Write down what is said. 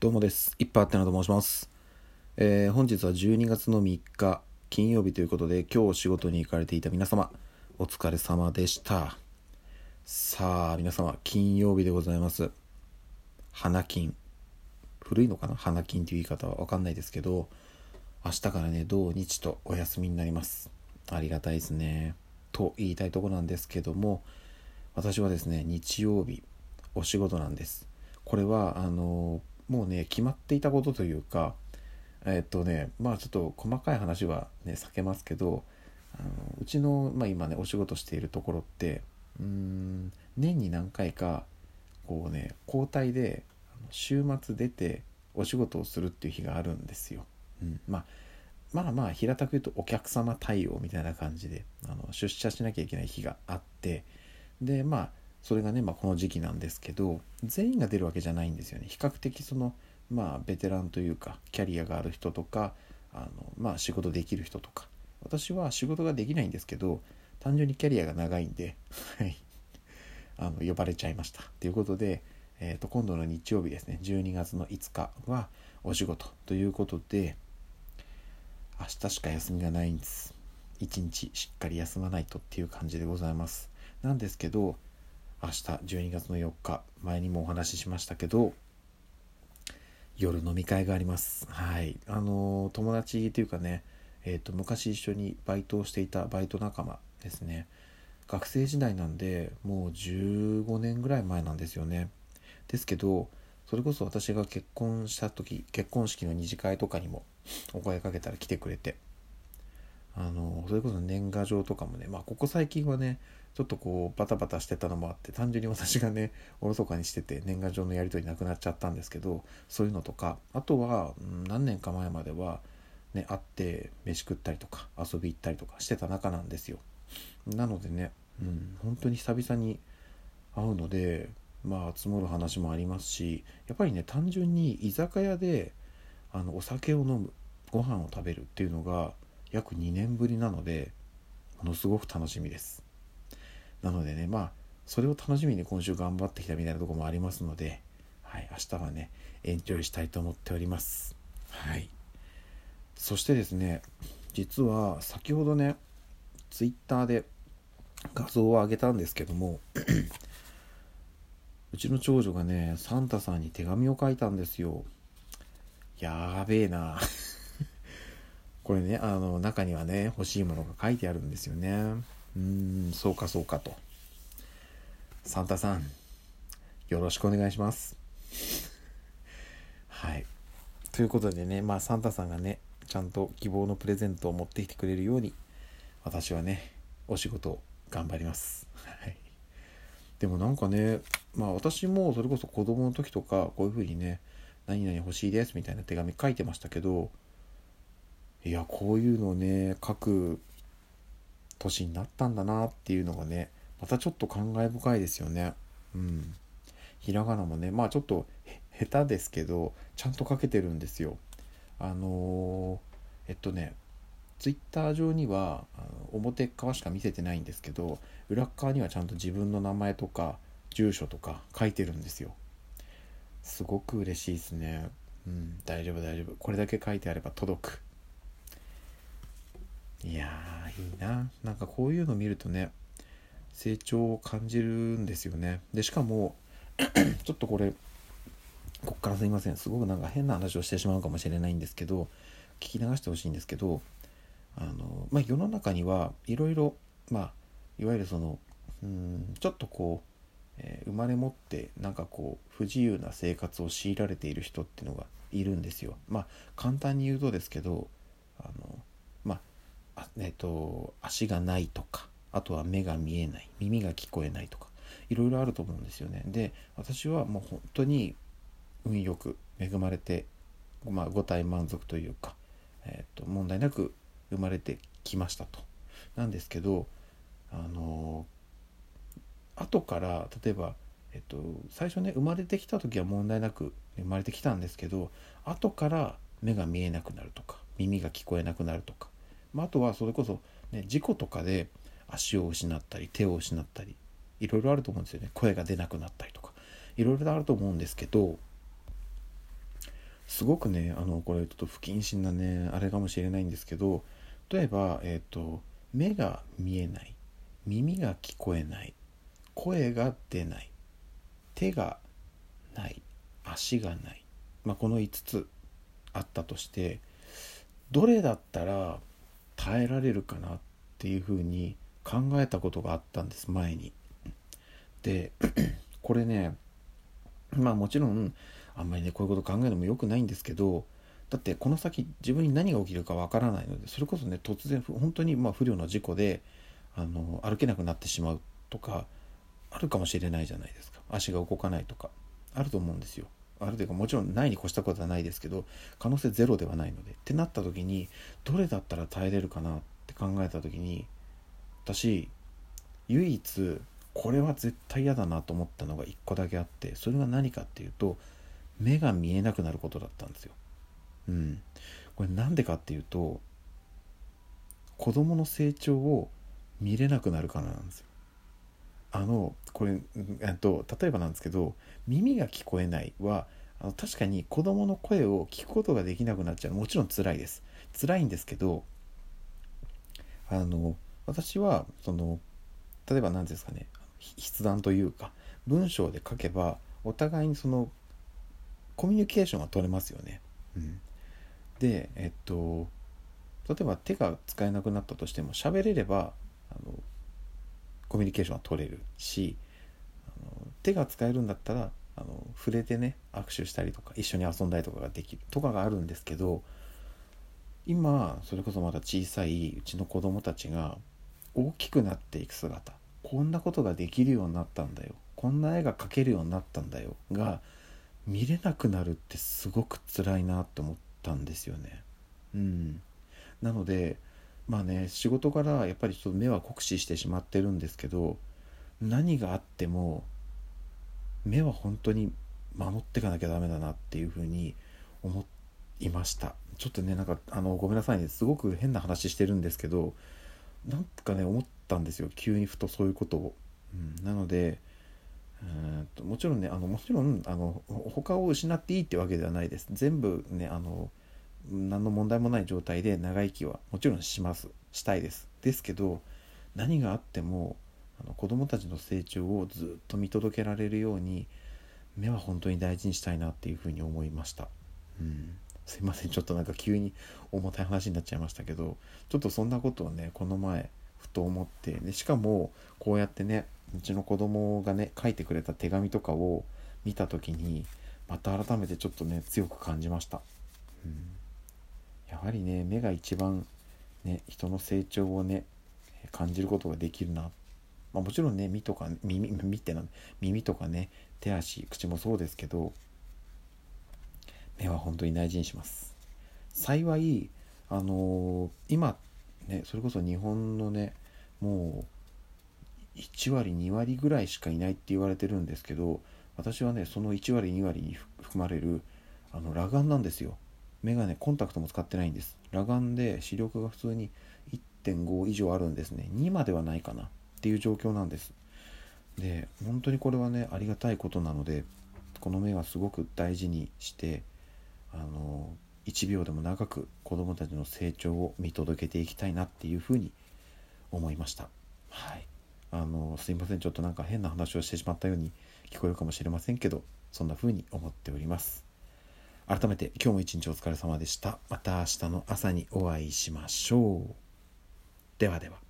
どうもです。いっぱいあってなと申します。えー、本日は12月の3日金曜日ということで今日仕事に行かれていた皆様お疲れ様でした。さあ皆様金曜日でございます。花金。古いのかな？花金という言い方はわかんないですけど明日からね土日とお休みになります。ありがたいですね。と言いたいとこなんですけども私はですね日曜日お仕事なんです。これはあのもうね決まっていたことというかえっとねまあちょっと細かい話はね避けますけどあのうちの、まあ、今ねお仕事しているところってうん年に何回かこうね交代で週末出てお仕事をするっていう日があるんですよ。うん、まあまあまあ平たく言うとお客様対応みたいな感じであの出社しなきゃいけない日があってでまあそれがね、まあ、この時期なんですけど全員が出るわけじゃないんですよね。比較的そのまあベテランというかキャリアがある人とかあのまあ仕事できる人とか。私は仕事ができないんですけど単純にキャリアが長いんであの呼ばれちゃいました。ということで、えー、と今度の日曜日ですね12月の5日はお仕事ということで明日しか休みがないんです。一日しっかり休まないとっていう感じでございます。なんですけど明日12月の4日。前にもお話ししましたけど夜飲み会があります。はい。あの友達というかねえっ、ー、と昔一緒にバイトをしていたバイト仲間ですね。学生時代なんでもう15年ぐらい前なんですよね。ですけどそれこそ私が結婚した時結婚式の二次会とかにもお声かけたら来てくれて。あのそれこそ年賀状とかもねまあここ最近はねちょっとこうバタバタしてたのもあって単純に私がねおろそかにしてて年賀状のやり取りなくなっちゃったんですけどそういうのとかあとは、うん、何年か前まではね会って飯食ったりとか遊び行ったりとかしてた仲なんですよ。なのでね、うん、本当に久々に会うのでまあ積もる話もありますしやっぱりね単純に居酒屋であのお酒を飲むご飯を食べるっていうのが約2年ぶりなのでものすごく楽しみです。なのでねまあそれを楽しみに今週頑張ってきたみたいなとこもありますので、はい、明日はねエンジョイしたいと思っております。はい。そしてですね実は先ほどねツイッターで画像を上げたんですけども うちの長女がねサンタさんに手紙を書いたんですよ。やーべえな。これねあの中にはね欲しいものが書いてあるんですよね。うーんそうかそうかと。サンタさんよろしくお願いします。はい。ということでねまあサンタさんがねちゃんと希望のプレゼントを持ってきてくれるように私はねお仕事を頑張ります。はい。でもなんかねまあ私もそれこそ子供の時とかこういう風にね何々欲しいですみたいな手紙書いてましたけどいやこういうのをね書く年になったんだなっていうのがねまたちょっと感慨深いですよね。うん。ひらがなもねまあちょっと下手ですけどちゃんと書けてるんですよ。あのー、えっとねツイッター上にはあの表側しか見せてないんですけど裏側にはちゃんと自分の名前とか住所とか書いてるんですよ。すごく嬉しいですね。うん大丈夫大丈夫。これだけ書いてあれば届く。いやーいいな。なんかこういうの見るとね成長を感じるんですよね。でしかも ちょっとこれこっからすいません。すごくなんか変な話をしてしまうかもしれないんですけど聞き流してほしいんですけどあの、まあ、世の中にはいろいろまあいわゆるそのうんちょっとこう、えー、生まれ持ってなんかこう不自由な生活を強いられている人っていうのがいるんですよ。まあ簡単に言うとですけどあのえっと、足がないとかあとは目が見えない耳が聞こえないとかいろいろあると思うんですよね。で私はもう本当に運よく恵まれて、まあ、五体満足というか、えっと問題なく生まれてきましたと。なんですけどあの後から例えば、えっと、最初ね生まれてきた時は問題なく生まれてきたんですけど後から目が見えなくなるとか耳が聞こえなくなるとかまあ、あとはそれこそ、ね、事故とかで足を失ったり手を失ったりいろいろあると思うんですよね。声が出なくなったりとか。いろいろあると思うんですけどすごくねあのこれちょっと不謹慎なねあれかもしれないんですけど例えば、えーと、目が見えない耳が聞こえない声が出ない手がない足がない、まあ、この5つあったとしてどれだったら耐えられるかなっていうふうに考えたことがあったんです前に。で これねまあもちろんあんまりねこういうこと考えるのも良くないんですけどだってこの先自分に何が起きるかわからないのでそれこそね突然本当にまあ不慮の事故であの歩けなくなってしまうとかあるかもしれないじゃないですか足が動かないとかあると思うんですよあるというかもちろんないに越したことはないですけど可能性ゼロではないのでってなった時にどれだったら耐えれるかなって考えた時に私唯一これは絶対嫌だなと思ったのが1個だけあってそれは何かっていうと目が見えなくなることだったんですよ。うん、これなんでかっていうと子供の成長を見れなくなるからなんですよ。あのこれ、えっと、例えばなんですけど耳が聞こえないはあの確かに子供の声を聞くことができなくなっちゃう。もちろん辛いです。辛いんですけどあの私はその例えば何ですかね筆談というか文章で書けばお互いにそのコミュニケーションが取れますよね。うん、でえっと例えば手が使えなくなったとしても喋れればあのコミュニケーションは取れるしあの手が使えるんだったらあの触れてね握手したりとか一緒に遊んだりとかができるとかがあるんですけど今それこそまだ小さいうちの子供たちが大きくなっていく姿こんなことができるようになったんだよこんな絵が描けるようになったんだよが見れなくなるってすごく辛いなって思ったんですよね。うん、なのでまあね仕事からやっぱりちょっと目は酷使してしまってるんですけど何があっても目は本当に守っていかなきゃダメだなっていうふうに思いました。ちょっとねなんかあのごめんなさいね。すごく変な話してるんですけどなんかね思ったんですよ。急にふとそういうことを。うん、なのでともちろんねあのもちろんあの他を失っていいってわけではないです。全部ねあの何の問題もない状態で長生きはもちろんします。したいです。ですけど何があってもあの子供たちの成長をずっと見届けられるように目は本当に大事にしたいなっていうふうに思いました、うん、すいません。ちょっとなんか急に重たい話になっちゃいましたけどちょっとそんなことをねこの前ふと思ってでしかもこうやってねうちの子供がね書いてくれた手紙とかを見た時にまた改めてちょっとね強く感じました、うん、やはりね目が一番ね人の成長をね感じることができるな、まあ、もちろんね耳とか耳耳ってな耳とかね手足口もそうですけど目は本当に大事にします。幸いあのー、今ねそれこそ日本のねもう1割2割ぐらいしかいないって言われてるんですけど私はねその1割2割に含まれるあの裸眼なんですよ。眼鏡コンタクトも使ってないんです。裸眼で視力が普通に1.5以上あるんですね。2まではないかなっていう状況なんです。で本当にこれはねありがたいことなのでこの目はすごく大事にしてあの1秒でも長く子どもたちの成長を見届けていきたいなっていうふうに思いました。はい。あのすいません。ちょっとなんか変な話をしてしまったように聞こえるかもしれませんけどそんな風に思っております。改めて今日も一日お疲れ様でした。また明日の朝にお会いしましょう。ではでは。